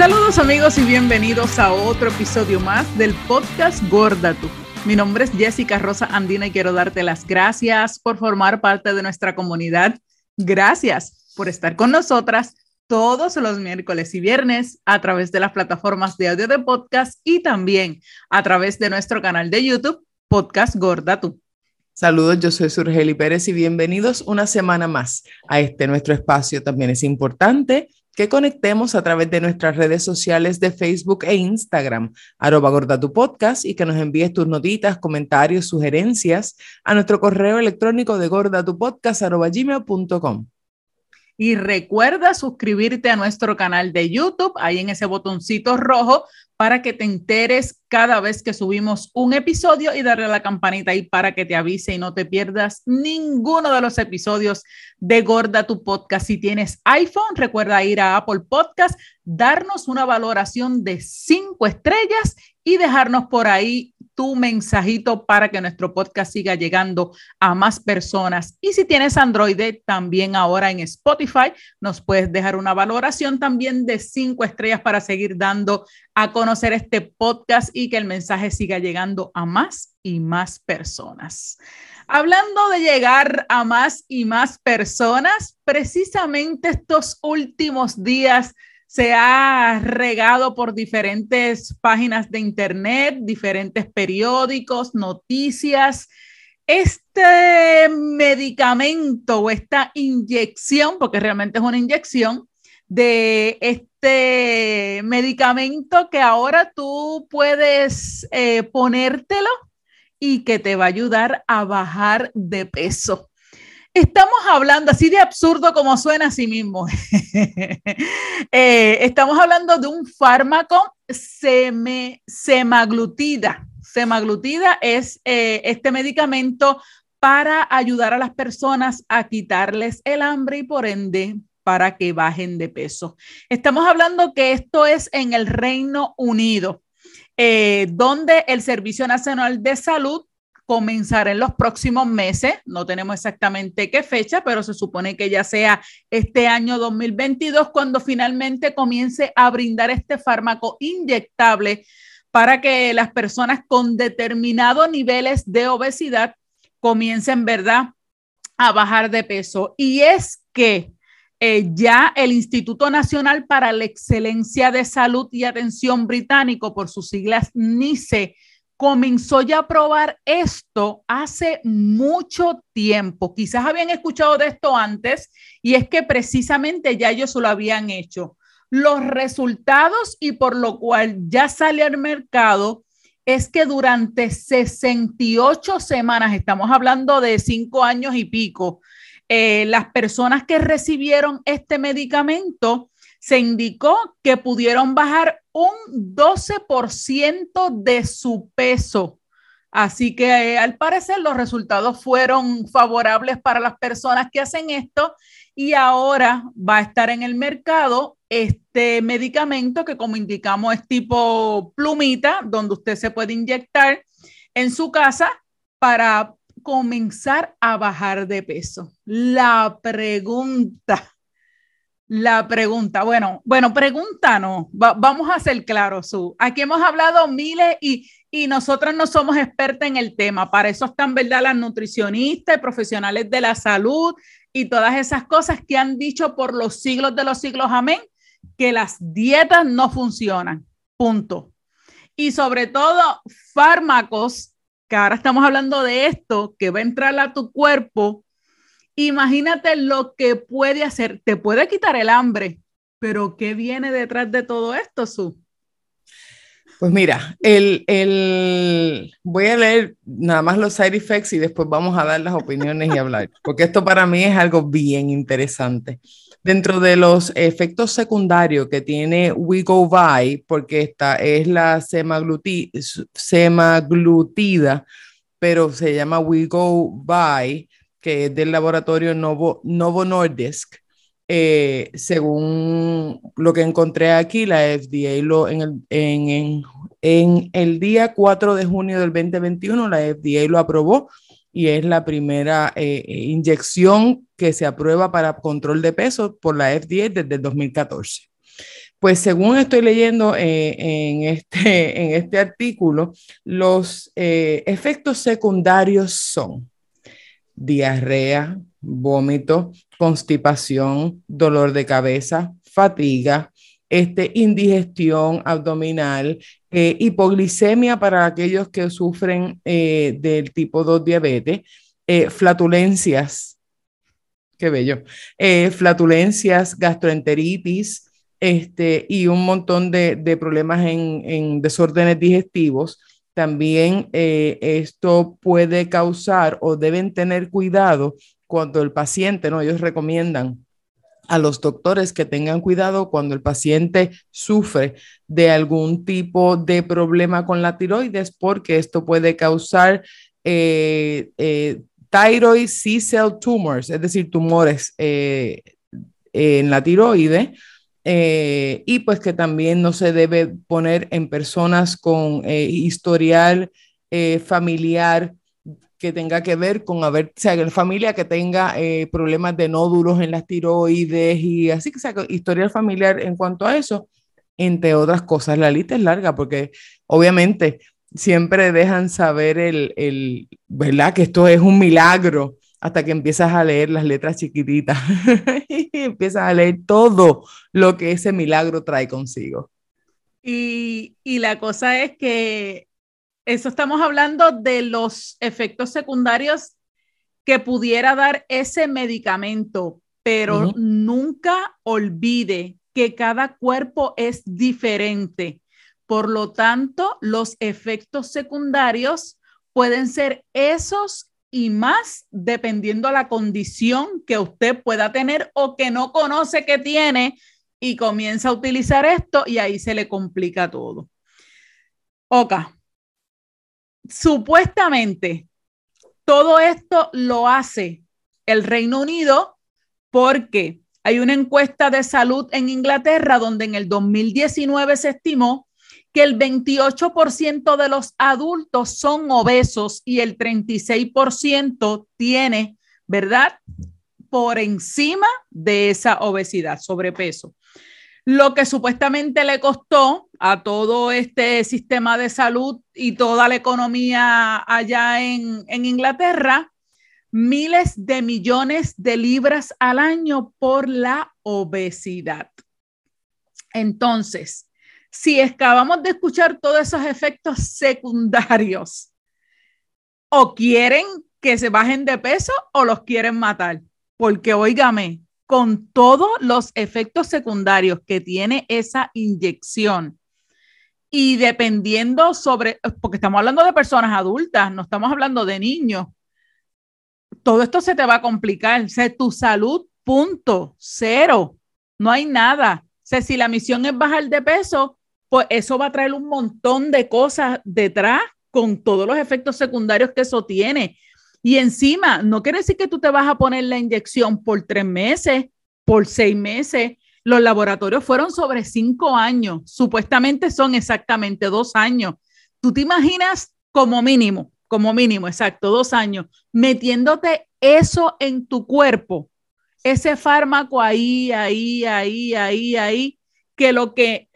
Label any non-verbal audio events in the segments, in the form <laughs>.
Saludos amigos y bienvenidos a otro episodio más del podcast Gorda Tú. Mi nombre es Jessica Rosa Andina y quiero darte las gracias por formar parte de nuestra comunidad. Gracias por estar con nosotras todos los miércoles y viernes a través de las plataformas de audio de podcast y también a través de nuestro canal de YouTube, Podcast Gorda Tú. Saludos, yo soy Surgeli Pérez y bienvenidos una semana más a este nuestro espacio. También es importante que conectemos a través de nuestras redes sociales de Facebook e Instagram, arroba gorda y que nos envíes tus notitas, comentarios, sugerencias a nuestro correo electrónico de gordatupodcast arroba gmail.com. Y recuerda suscribirte a nuestro canal de YouTube, ahí en ese botoncito rojo, para que te enteres cada vez que subimos un episodio y darle a la campanita ahí para que te avise y no te pierdas ninguno de los episodios de Gorda tu Podcast. Si tienes iPhone, recuerda ir a Apple Podcast, darnos una valoración de cinco estrellas y dejarnos por ahí tu mensajito para que nuestro podcast siga llegando a más personas. Y si tienes Android, también ahora en Spotify nos puedes dejar una valoración también de cinco estrellas para seguir dando a conocer este podcast y que el mensaje siga llegando a más y más personas. Hablando de llegar a más y más personas, precisamente estos últimos días se ha regado por diferentes páginas de internet, diferentes periódicos, noticias. Este medicamento o esta inyección, porque realmente es una inyección, de este medicamento que ahora tú puedes eh, ponértelo y que te va a ayudar a bajar de peso. Estamos hablando así de absurdo como suena a sí mismo. <laughs> Eh, estamos hablando de un fármaco semaglutida. Semaglutida es eh, este medicamento para ayudar a las personas a quitarles el hambre y por ende para que bajen de peso. Estamos hablando que esto es en el Reino Unido, eh, donde el Servicio Nacional de Salud comenzará en los próximos meses. No tenemos exactamente qué fecha, pero se supone que ya sea este año 2022 cuando finalmente comience a brindar este fármaco inyectable para que las personas con determinados niveles de obesidad comiencen, ¿verdad?, a bajar de peso. Y es que eh, ya el Instituto Nacional para la Excelencia de Salud y Atención Británico, por sus siglas NICE, comenzó ya a probar esto hace mucho tiempo. Quizás habían escuchado de esto antes y es que precisamente ya ellos lo habían hecho. Los resultados y por lo cual ya sale al mercado es que durante 68 semanas, estamos hablando de cinco años y pico, eh, las personas que recibieron este medicamento se indicó que pudieron bajar un 12% de su peso. Así que eh, al parecer los resultados fueron favorables para las personas que hacen esto y ahora va a estar en el mercado este medicamento que como indicamos es tipo plumita, donde usted se puede inyectar en su casa para comenzar a bajar de peso. La pregunta la pregunta, bueno, bueno, pregunta no, vamos a ser claros, Su. Aquí hemos hablado miles y, y nosotros no somos expertos en el tema, para eso están, ¿verdad? Las nutricionistas, profesionales de la salud y todas esas cosas que han dicho por los siglos de los siglos, amén, que las dietas no funcionan, punto. Y sobre todo fármacos, que ahora estamos hablando de esto, que va a entrar a tu cuerpo Imagínate lo que puede hacer. Te puede quitar el hambre, pero ¿qué viene detrás de todo esto, Su? Pues mira, el, el, voy a leer nada más los side effects y después vamos a dar las opiniones y hablar, porque esto para mí es algo bien interesante. Dentro de los efectos secundarios que tiene We Go By, porque esta es la semaglutida, pero se llama We Go By, que es del laboratorio Novo, Novo Nordisk. Eh, según lo que encontré aquí, la FDA lo, en, el, en, en, el día 4 de junio del 2021, la FDA lo aprobó y es la primera eh, inyección que se aprueba para control de peso por la FDA desde el 2014. Pues según estoy leyendo eh, en, este, <laughs> en este artículo, los efectos secundarios son diarrea, vómito, constipación, dolor de cabeza, fatiga, este, indigestión abdominal, eh, hipoglicemia para aquellos que sufren eh, del tipo 2 diabetes, eh, flatulencias, qué bello, flatulencias, gastroenteritis, este, y un montón de, de problemas en, en, desórdenes digestivos. También esto puede causar o deben tener cuidado cuando el paciente, ¿no? Ellos recomiendan a los doctores que tengan cuidado cuando el paciente sufre de algún tipo de problema con la tiroides, porque esto puede causar eh, eh, thyroid C-cell tumors, es decir, tumores eh, en la tiroides. y pues que también no se debe poner en personas con historial familiar que tenga que ver con haber, o sea, la familia que tenga eh, problemas de nódulos en las tiroides y así que sea, historial familiar en cuanto a eso, entre otras cosas. La lista es larga porque obviamente siempre dejan saber el, el ¿verdad? Que esto es un milagro hasta que empiezas a leer las letras chiquititas <laughs> y empiezas a leer todo lo que ese milagro trae consigo. Y, y la cosa es que eso estamos hablando de los efectos secundarios que pudiera dar ese medicamento, pero nunca olvide que cada cuerpo es diferente. Por lo tanto, los efectos secundarios pueden ser esos y más dependiendo la condición que usted pueda tener o que no conoce que tiene y comienza a utilizar esto y ahí se le complica todo. Oka, supuestamente todo esto lo hace el Reino Unido porque hay una encuesta de salud en Inglaterra donde en el 2019 se estimó que el 28% de los adultos son obesos y el 36% tiene, ¿verdad? Por encima de esa obesidad, sobrepeso lo que supuestamente le costó a todo este sistema de salud y toda la economía allá en, Inglaterra, miles de millones de libras al año por la obesidad. Entonces, si acabamos de escuchar todos esos efectos secundarios, o quieren que se bajen de peso o los quieren matar, porque oígame, con todos los efectos secundarios que tiene esa inyección. Y dependiendo sobre, porque estamos hablando de personas adultas, no estamos hablando de niños, todo esto se te va a complicar. O tu salud, punto, cero. No hay nada. Si la misión es bajar de peso, pues eso va a traer un montón de cosas detrás con todos los efectos secundarios que eso tiene. Y encima, no quiere decir que tú te vas a poner la inyección por tres meses, por seis meses. Los laboratorios fueron sobre cinco años. Supuestamente son exactamente dos años. Tú te imaginas como mínimo, como mínimo, exacto, dos años, metiéndote eso en tu cuerpo, ese fármaco ahí, ahí, ahí, ahí, ahí, que lo que,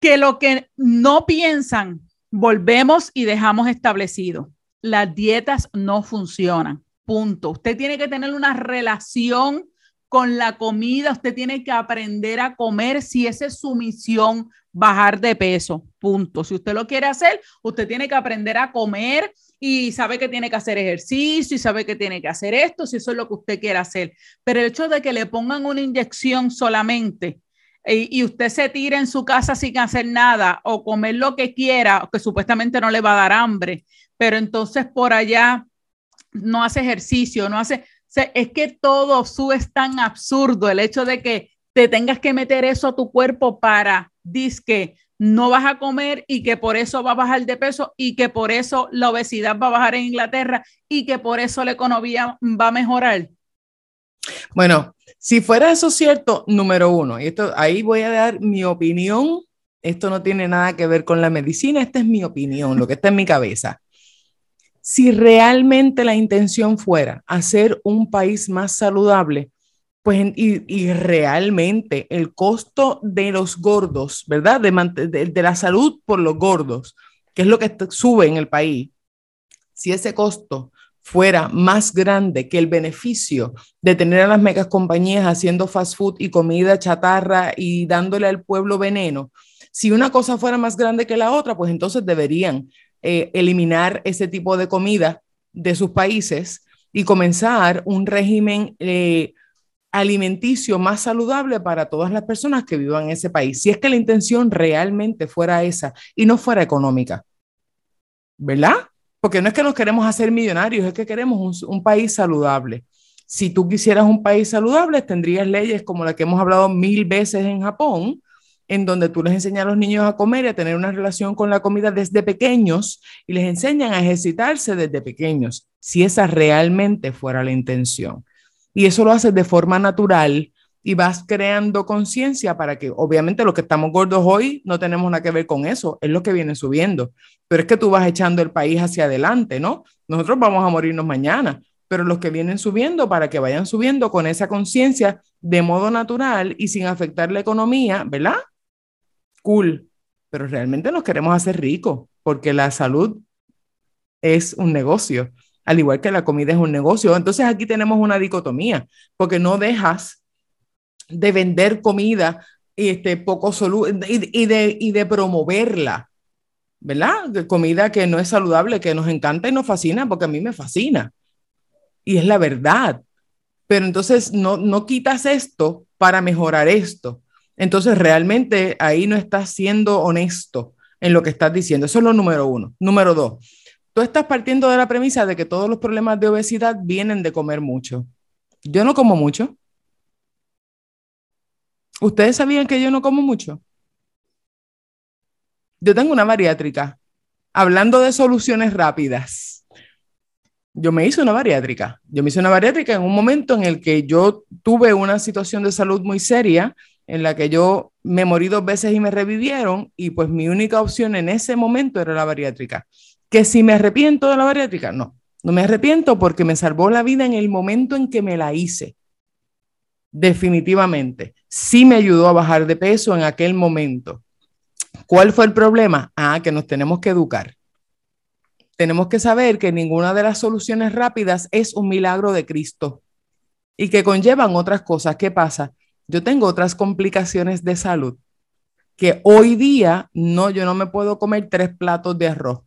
que lo que no piensan, volvemos y dejamos establecido las dietas no funcionan. Punto. Usted tiene que tener una relación con la comida, usted tiene que aprender a comer si esa es su misión, bajar de peso. Punto. Si usted lo quiere hacer, usted tiene que aprender a comer y sabe que tiene que hacer ejercicio y sabe que tiene que hacer esto, si eso es lo que usted quiere hacer. Pero el hecho de que le pongan una inyección solamente y, usted se tire en su casa sin hacer nada o comer lo que quiera, que supuestamente no le va a dar hambre, pero entonces por allá no hace ejercicio, no hace, es que todo su es tan absurdo el hecho de que te tengas que meter eso a tu cuerpo para que no vas a comer y que por eso va a bajar de peso y que por eso la obesidad va a bajar en Inglaterra y que por eso la economía va a mejorar. Bueno, si fuera eso cierto, número uno, y esto ahí voy a dar mi opinión. Esto no tiene nada que ver con la medicina, esta es mi opinión, lo que está en mi cabeza. Si realmente la intención fuera hacer un país más saludable, Pues, y, realmente el costo de los gordos, ¿verdad? De, de, la salud por los gordos, que es lo que sube en el país, si ese costo fuera más grande que el beneficio de tener a las megas compañías haciendo fast food y comida chatarra y dándole al pueblo veneno, si una cosa fuera más grande que la otra, pues entonces deberían eh, eliminar ese tipo de comida de sus países y comenzar un régimen eh, alimenticio más saludable para todas las personas que vivan en ese país, si es que la intención realmente fuera esa y no fuera económica. ¿Verdad? Porque no es que nos queremos hacer millonarios, es que queremos un, país saludable. Si tú quisieras un país saludable, tendrías leyes como la que hemos hablado mil veces en Japón, en donde tú les enseñas a los niños a comer y a tener una relación con la comida desde pequeños y les enseñan a ejercitarse desde pequeños, si esa realmente fuera la intención. Y eso lo haces de forma natural y vas creando conciencia para que, obviamente, los que estamos gordos hoy no tenemos nada que ver con eso, es lo que viene subiendo. Pero es que tú vas echando el país hacia adelante, ¿no? Nosotros vamos a morirnos mañana, pero los que vienen subiendo, para que vayan subiendo con esa conciencia de modo natural y sin afectar la economía, ¿verdad? cool, pero realmente nos queremos hacer ricos porque la salud es un negocio, al igual que la comida es un negocio. Entonces aquí tenemos una dicotomía, porque no dejas de vender comida este, poco y, y, de, y de promoverla, ¿verdad? Comida que no es saludable, que nos encanta y nos fascina, porque a mí me fascina. Y es la verdad. Pero entonces no, no quitas esto para mejorar esto. Entonces, realmente ahí no estás siendo honesto en lo que estás diciendo. Eso es lo número uno. Número dos, tú estás partiendo de la premisa de que todos los problemas de obesidad vienen de comer mucho. Yo no como mucho. ¿Ustedes sabían que yo no como mucho? Yo tengo una bariátrica. Hablando de soluciones rápidas, yo me hice una bariátrica. Yo me hice una bariátrica en un momento en el que yo tuve una situación de salud muy seria en la que yo me morí dos veces y me revivieron y pues mi única opción en ese momento era la bariátrica. Que si me arrepiento de la bariátrica, no, no me arrepiento porque me salvó la vida en el momento en que me la hice. Definitivamente, sí me ayudó a bajar de peso en aquel momento. ¿Cuál fue el problema? Ah, que nos tenemos que educar. Tenemos que saber que ninguna de las soluciones rápidas es un milagro de Cristo y que conllevan otras cosas. ¿Qué pasa? yo tengo otras complicaciones de salud que hoy día no, yo no me puedo comer tres platos de arroz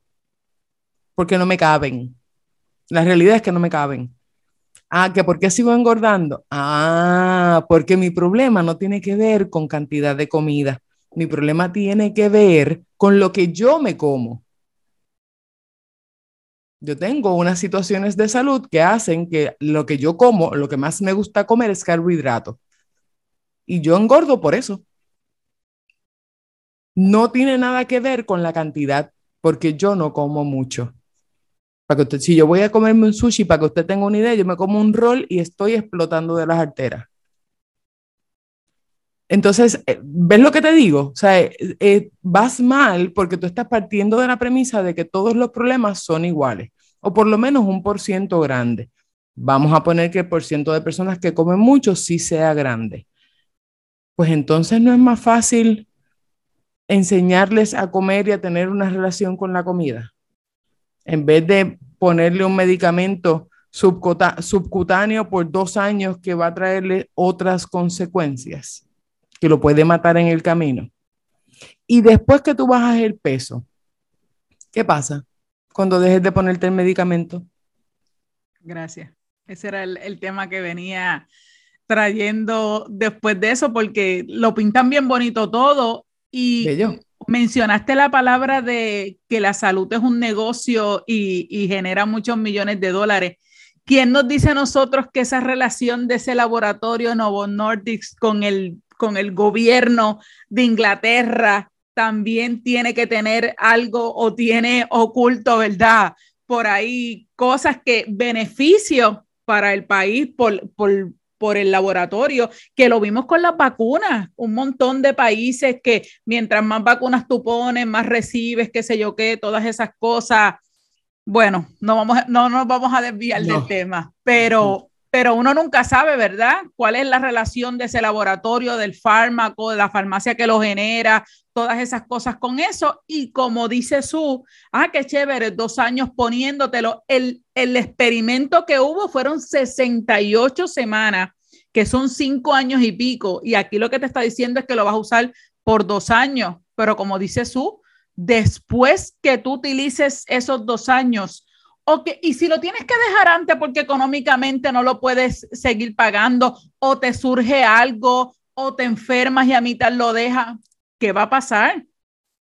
porque no me caben. La realidad es que no me caben. Ah, que por qué sigo engordando. Ah, porque mi problema no tiene que ver con cantidad de comida. Mi problema tiene que ver con lo que yo me como. Yo tengo unas situaciones de salud que hacen que lo que yo como, lo que más me gusta comer es carbohidrato. Y yo engordo por eso. No tiene nada que ver con la cantidad, porque yo no como mucho. Para que si yo voy a comerme un sushi, para que usted tenga una idea, yo me como un rol y estoy explotando de las arteras. Entonces, eh, ¿ves lo que te digo? O sea, eh, eh, vas mal porque tú estás partiendo de la premisa de que todos los problemas son iguales, o por lo menos un por ciento grande. Vamos a poner que el por ciento de personas que comen mucho sí sea grande pues entonces no es más fácil enseñarles a comer y a tener una relación con la comida. En vez de ponerle un medicamento subcutáneo por dos años que va a traerle otras consecuencias, que lo puede matar en el camino. Y después que tú bajas el peso, ¿qué pasa cuando dejes de ponerte el medicamento? Gracias. Ese era el, el tema que venía trayendo después de eso, porque lo pintan bien bonito todo y mencionaste la palabra de que la salud es un negocio y, genera muchos millones de dólares. ¿Quién nos dice a nosotros que esa relación de ese laboratorio Novo Nordisk con el, con el gobierno de Inglaterra también tiene que tener algo o tiene oculto, ¿verdad? Por ahí cosas que beneficio para el país por, por, por el laboratorio, que lo vimos con las vacunas, un montón de países que mientras más vacunas tú pones, más recibes, qué sé yo qué, todas esas cosas. Bueno, no, vamos, no nos vamos a desviar del tema, pero pero uno nunca sabe, ¿verdad? ¿Cuál es la relación de ese laboratorio, del fármaco, de la farmacia que lo genera, todas esas cosas con eso? Y como dice su, ah, qué chévere, dos años poniéndotelo. El, el experimento que hubo fueron 68 semanas, que son cinco años y pico. Y aquí lo que te está diciendo es que lo vas a usar por dos años, pero como dice su, después que tú utilices esos dos años, Okay, y si lo tienes que dejar antes porque económicamente no lo puedes seguir pagando o te surge algo o te enfermas y a mitad lo dejas, ¿qué va a pasar?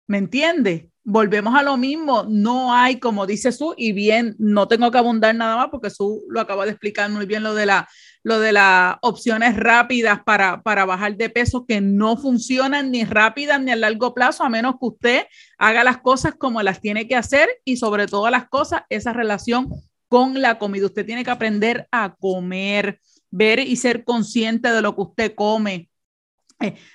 ¿Me entiendes? Volvemos a lo mismo, no hay, como dice Su, y bien, no tengo que abundar nada más porque Su lo acaba de explicar muy bien lo de la lo de las opciones rápidas para, para bajar de peso que no funcionan ni rápidas ni a largo plazo, a menos que usted haga las cosas como las tiene que hacer y sobre todas las cosas, esa relación con la comida. Usted tiene que aprender a comer, ver y ser consciente de lo que usted come.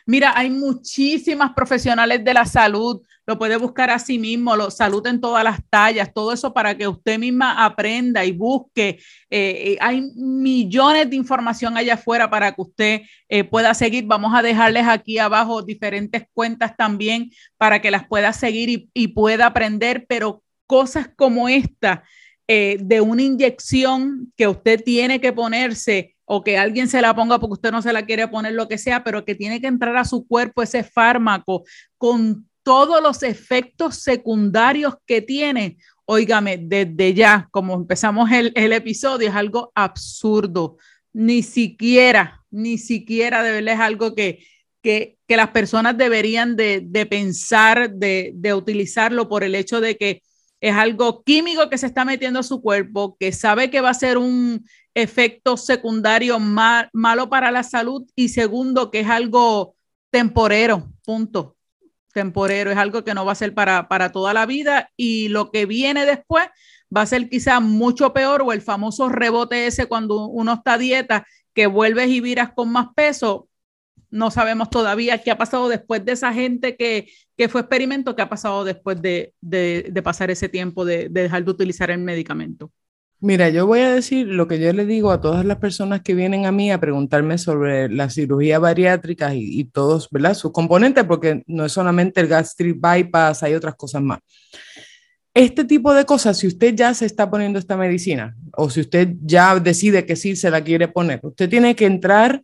Mira, hay muchísimas profesionales de la salud lo puede buscar a sí mismo, lo, salud en todas las tallas, todo eso para que usted misma aprenda y busque. Eh, eh, hay millones de información allá afuera para que usted eh, pueda seguir. Vamos a dejarles aquí abajo diferentes cuentas también para que las pueda seguir y pueda aprender, pero cosas como esta. de una inyección que usted tiene que ponerse o que alguien se la ponga porque usted no se la quiere poner, lo que sea, pero que tiene que entrar a su cuerpo ese fármaco con todos los efectos secundarios que tiene, óigame, desde ya, como empezamos el, episodio, es algo absurdo. Ni siquiera, ni siquiera de verdad es algo que, que, las personas deberían de, pensar, de, de, utilizarlo por el hecho de que es algo químico que se está metiendo a su cuerpo, que sabe que va a ser un efecto secundario malo para la salud y segundo, que es algo temporero, punto temporero, es algo que no va a ser para, para toda la vida y lo que viene después va a ser quizá mucho peor o el famoso rebote ese cuando uno está a dieta, que vuelves y viras con más peso. No sabemos todavía qué ha pasado después de esa gente que, que fue experimento, qué ha pasado después de, de, pasar ese tiempo de dejar de utilizar el medicamento. Mira, yo voy a decir lo que yo le digo a todas las personas que vienen a mí a preguntarme sobre la cirugía bariátrica y, todos, ¿verdad? Sus componentes, porque no es solamente el gastric bypass, hay otras cosas más. Este tipo de cosas, si usted ya se está poniendo esta medicina o si usted ya decide que sí se la quiere poner, usted tiene que entrar,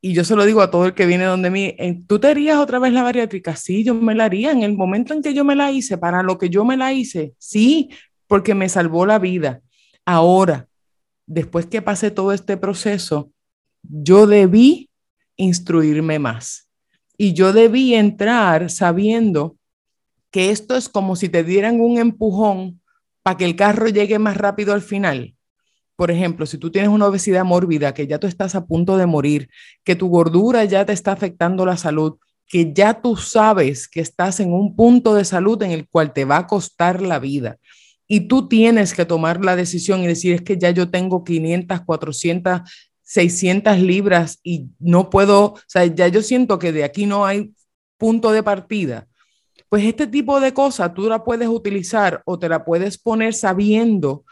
y yo se lo digo a todo el que viene donde mí, ¿tú te harías otra vez la bariátrica? Sí, yo me la haría en el momento en que yo me la hice, para lo que yo me la hice, sí, porque me salvó la vida. Ahora, después que pasé todo este proceso, yo debí instruirme más y yo debí entrar sabiendo que esto es como si te dieran un empujón para que el carro llegue más rápido al final. Por ejemplo, si tú tienes una obesidad mórbida, que ya tú estás a punto de morir, que tu gordura ya te está afectando la salud, que ya tú sabes que estás en un punto de salud en el cual te va a costar la vida y tú tienes que tomar la decisión y decir, es que ya yo tengo 500, 400, 600 libras y no puedo, o sea, ya yo siento que de aquí no hay punto de partida. Pues este tipo de cosas tú la puedes utilizar o te la puedes poner sabiendo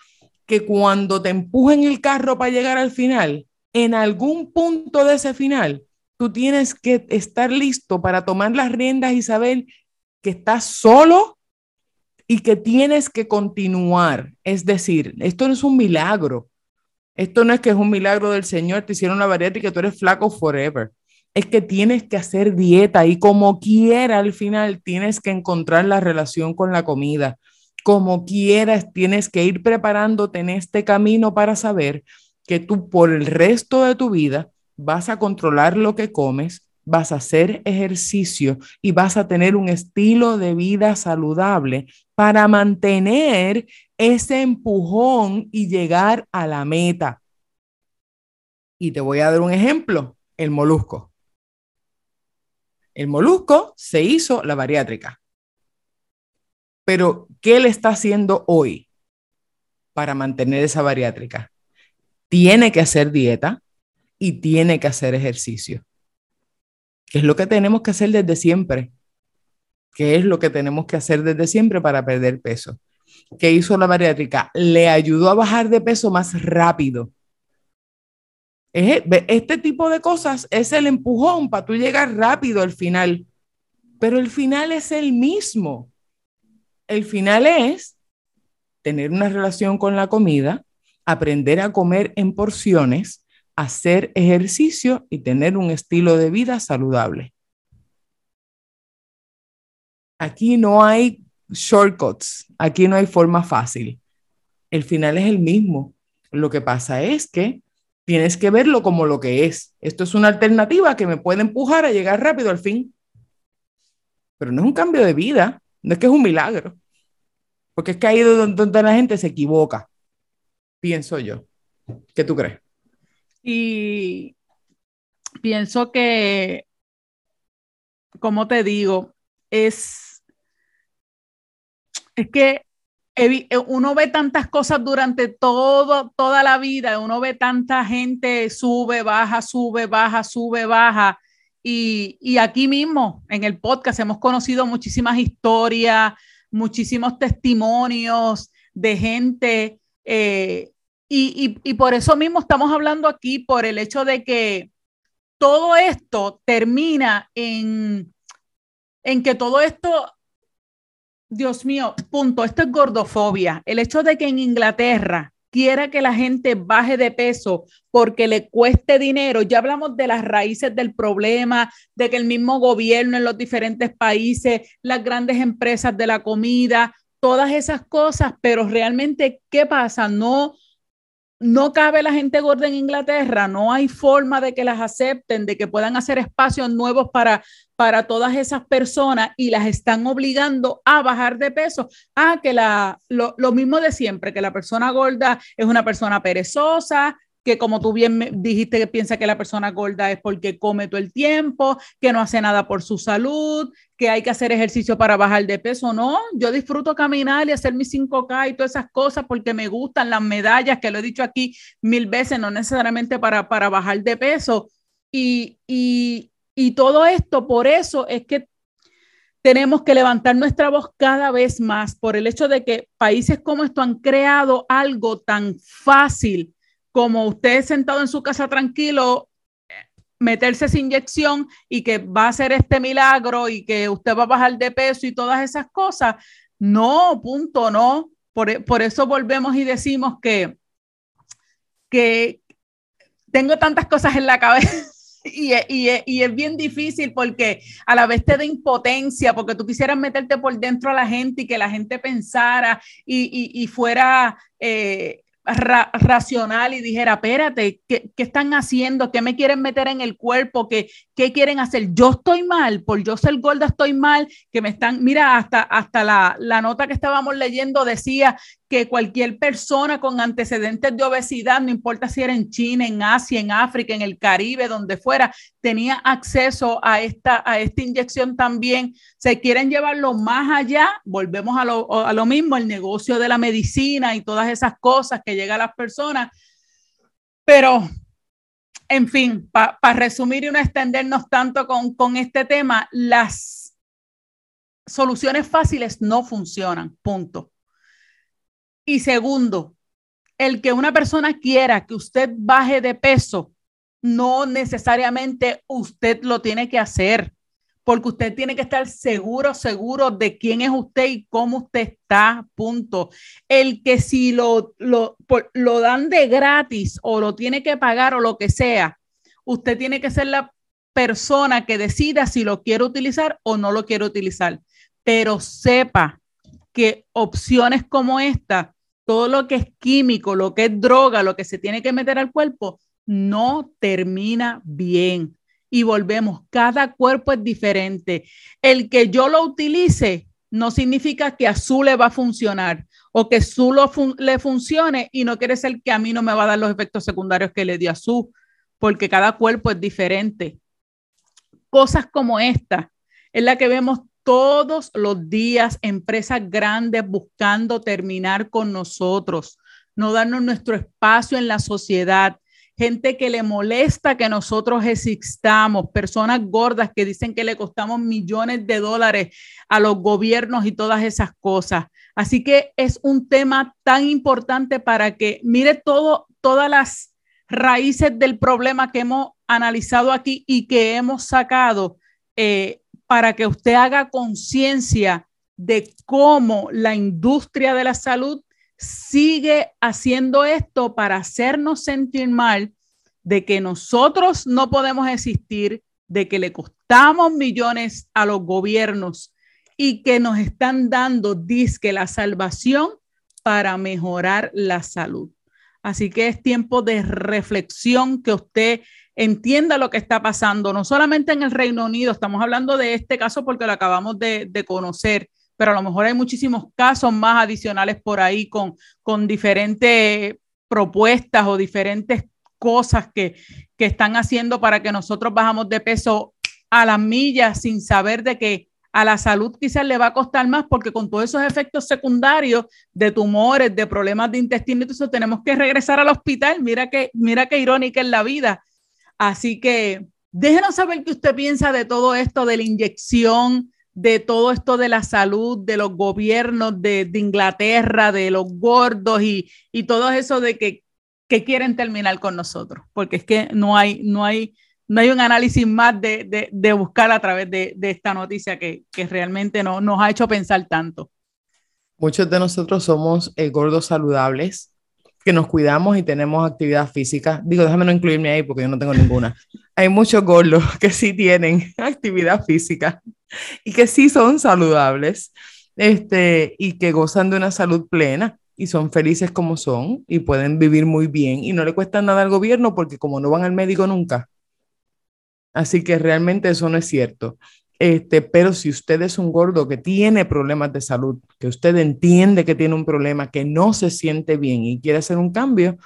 que cuando te empujen el carro para llegar al final, en algún punto de ese final, tú tienes que estar listo para tomar las riendas y saber que estás solo y que tienes que continuar. Es decir, esto no es un milagro. Esto no es que es un milagro del Señor, te hicieron la variedad y que tú eres flaco forever. Es que tienes que hacer dieta y como quiera al final tienes que encontrar la relación con la comida. Como quieras tienes que ir preparándote en este camino para saber que tú por el resto de tu vida vas a controlar lo que comes, vas a hacer ejercicio y vas a tener un estilo de vida saludable para mantener ese empujón y llegar a la meta. Y te voy a dar un ejemplo, el molusco. El molusco se hizo la bariátrica. Pero, ¿qué le está haciendo hoy para mantener esa bariátrica? Tiene que hacer dieta y tiene que hacer ejercicio que es lo que tenemos que hacer desde siempre. ¿Qué es lo que tenemos que hacer desde siempre para perder peso? ¿Qué hizo la bariátrica? Le ayudó a bajar de peso más rápido, este tipo de cosas es el empujón para tú llegar rápido al final, pero el final es el mismo. El final es tener una relación con la comida, aprender a comer en porciones, hacer ejercicio y tener un estilo de vida saludable. Aquí no hay shortcuts, aquí no hay forma fácil. El final es el mismo. Lo que pasa es que tienes que verlo como lo que es. Esto es una alternativa que me puede empujar a llegar rápido al fin. Pero no es un cambio de vida, no es que es un milagro. Porque es que ahí donde la gente se equivoca, pienso yo. ¿Qué tú crees? Y pienso que, como te digo, es es que eh, uno ve tantas cosas durante todo, toda la vida, uno ve tanta gente sube, baja, sube, baja, sube, baja. Y, aquí mismo, en el podcast, hemos conocido muchísimas historias, muchísimos testimonios de gente. Eh, y, por eso mismo estamos hablando aquí, por el hecho de que todo esto termina en, en que todo esto Dios mío, punto. Esto es gordofobia. El hecho de que en Inglaterra quiera que la gente baje de peso porque le cueste dinero. Ya hablamos de las raíces del problema, de que el mismo gobierno en los diferentes países, las grandes empresas de la comida, todas esas cosas, pero realmente, ¿qué pasa? No, no cabe la gente gorda en Inglaterra, no hay forma de que las acepten, de que puedan hacer espacios nuevos para, para todas esas personas y las están obligando a bajar de peso. Ah, que la, lo, lo mismo de siempre, que la persona gorda es una persona perezosa, que como tú bien dijiste que piensa que la persona gorda es porque come todo el tiempo, que no hace nada por su salud, que hay que hacer ejercicio para bajar de peso. No, yo disfruto caminar y hacer mis 5K y todas esas cosas porque me gustan las medallas, que lo he dicho aquí mil veces, no necesariamente para, para bajar de peso. Y, y, y todo esto, por eso es que tenemos que levantar nuestra voz cada vez más por el hecho de que países como esto han creado algo tan fácil como usted sentado en su casa tranquilo, meterse esa inyección y que va a ser este milagro y que usted va a bajar de peso y todas esas cosas. No, punto, no. Por, eso volvemos y decimos que, que tengo tantas cosas en la cabeza. <laughs> Y, es bien difícil porque a la vez te da impotencia, porque tú quisieras meterte por dentro a la gente y que la gente pensara y, fuera eh, racional y dijera, espérate, ¿qué, ¿qué, están haciendo? ¿Qué me quieren meter en el cuerpo? ¿Qué, ¿Qué quieren hacer? Yo estoy mal, por yo ser gorda estoy mal, que me están, mira, hasta, hasta la, la nota que estábamos leyendo decía que cualquier persona con antecedentes de obesidad, no importa si era en China, en Asia, en África, en el Caribe, donde fuera, tenía acceso a esta, a esta inyección también. Se quieren llevarlo más allá, volvemos a lo, a lo mismo, el negocio de la medicina y todas esas cosas que llegan a las personas. Pero, en fin, para resumir y no extendernos tanto con, con este tema, las soluciones fáciles no funcionan, punto. Y segundo, el que una persona quiera que usted baje de peso, no necesariamente usted lo tiene que hacer, porque usted tiene que estar seguro, seguro de quién es usted y cómo usted está, punto. El que si lo, lo, lo dan de gratis o lo tiene que pagar o lo que sea, usted tiene que ser la persona que decida si lo quiere utilizar o no lo quiere utilizar. Pero sepa que opciones como esta, todo lo que es químico, lo que es droga, lo que se tiene que meter al cuerpo, no termina bien. Y volvemos, cada cuerpo es diferente. El que yo lo utilice no significa que a su le va a funcionar o que su le funcione y no quiere ser que a mí no me va a dar los efectos secundarios que le dio a su, porque cada cuerpo es diferente. Cosas como esta es la que vemos todos los días empresas grandes buscando terminar con nosotros, no darnos nuestro espacio en la sociedad, gente que le molesta que nosotros existamos, personas gordas que dicen que le costamos millones de dólares a los gobiernos y todas esas cosas. Así que es un tema tan importante para que mire todo, todas las raíces del problema que hemos analizado aquí y que hemos sacado eh, para que usted haga conciencia de cómo la industria de la salud sigue haciendo esto para hacernos sentir mal de que nosotros no podemos existir, de que le costamos millones a los gobiernos y que nos están dando disque la salvación para mejorar la salud. Así que es tiempo de reflexión, que usted entienda lo que está pasando, no solamente en el Reino Unido, estamos hablando de este caso porque lo acabamos de, conocer, pero a lo mejor hay muchísimos casos más adicionales por ahí con, con diferentes propuestas o diferentes cosas que, que están haciendo para que nosotros bajamos de peso a las millas sin saber de que a la salud quizás le va a costar más porque con todos esos efectos secundarios de tumores, de problemas de intestino, eso tenemos que regresar al hospital. Mira que, mira qué irónica es la vida. Así que déjenos saber qué usted piensa de todo esto, de la inyección, de todo esto de la salud, de los gobiernos de, Inglaterra, de los gordos y, y todo eso de que, que quieren terminar con nosotros, porque es que no hay, no hay, no hay un análisis más de, de, buscar a través de, esta noticia que, que realmente no, nos ha hecho pensar tanto. Muchos de nosotros somos eh, gordos saludables, que nos cuidamos y tenemos actividad física. Digo, déjame no incluirme ahí porque yo no tengo ninguna. Hay muchos gordos <laughs> que sí tienen <laughs> actividad física y que sí son saludables este, y que gozan de una salud plena y son felices como son y pueden vivir muy bien y no le cuesta nada al gobierno porque como no van al médico nunca, Así que realmente eso no es cierto. Este, pero si usted es un gordo que tiene problemas de salud, que usted entiende que tiene un problema, que no se siente bien y quiere hacer un cambio,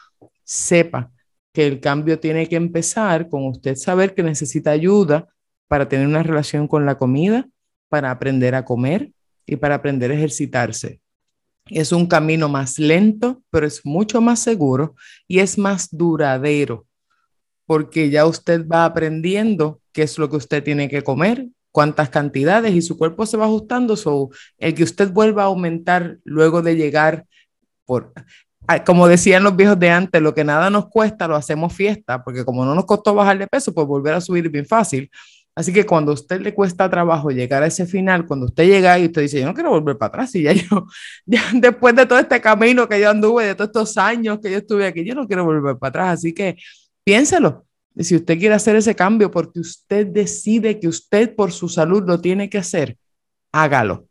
sepa que el cambio tiene que empezar con usted saber que necesita ayuda para tener una relación con la comida, para aprender a comer y para aprender a ejercitarse. Es un camino más lento, pero es mucho más seguro y es más duradero porque ya usted va aprendiendo qué es lo que usted tiene que comer, cuántas cantidades y su cuerpo se va ajustando. So, el que usted vuelva a aumentar luego de llegar por, como decían los viejos de antes, lo que nada nos cuesta lo hacemos fiesta, porque como no nos costó bajar de peso, pues volver a subir es bien fácil. Así que cuando a usted le cuesta trabajo llegar a ese final, cuando usted llega y usted dice, yo no quiero volver para atrás, y ya yo, <laughs> ya después de todo este camino que yo anduve, de todos estos años que yo estuve aquí, yo no quiero volver para atrás. Así que piénselo. Si usted quiere hacer ese cambio porque usted decide que usted por su salud lo tiene que hacer, hágalo.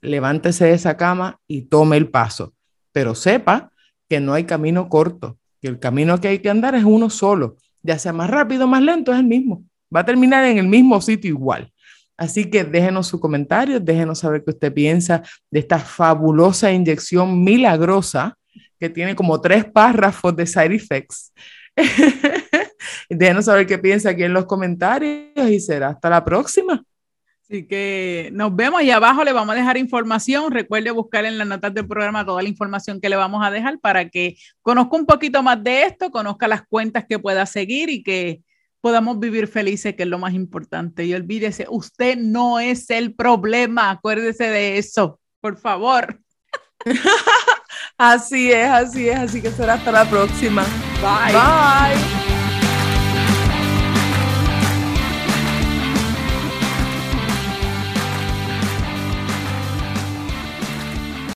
Levántese de esa cama y tome el paso. Pero sepa que no hay camino corto, que el camino que hay que andar es uno solo. Ya sea más rápido más lento, es el mismo. Va a terminar en el mismo sitio igual. Así que déjenos su comentario, déjenos saber qué usted piensa de esta fabulosa inyección milagrosa que tiene como tres párrafos de side effects <laughs> Déjenos saber qué piensa aquí en los comentarios y será hasta la próxima. Así que nos vemos y abajo le vamos a dejar información. Recuerde buscar en las notas del programa toda la información que le vamos a dejar para que conozca un poquito más de esto, conozca las cuentas que pueda seguir y que podamos vivir felices, que es lo más importante. Y olvídese, usted no es el problema. Acuérdese de eso, por favor. <laughs> así es, así es. Así que será hasta la próxima. Bye. Bye.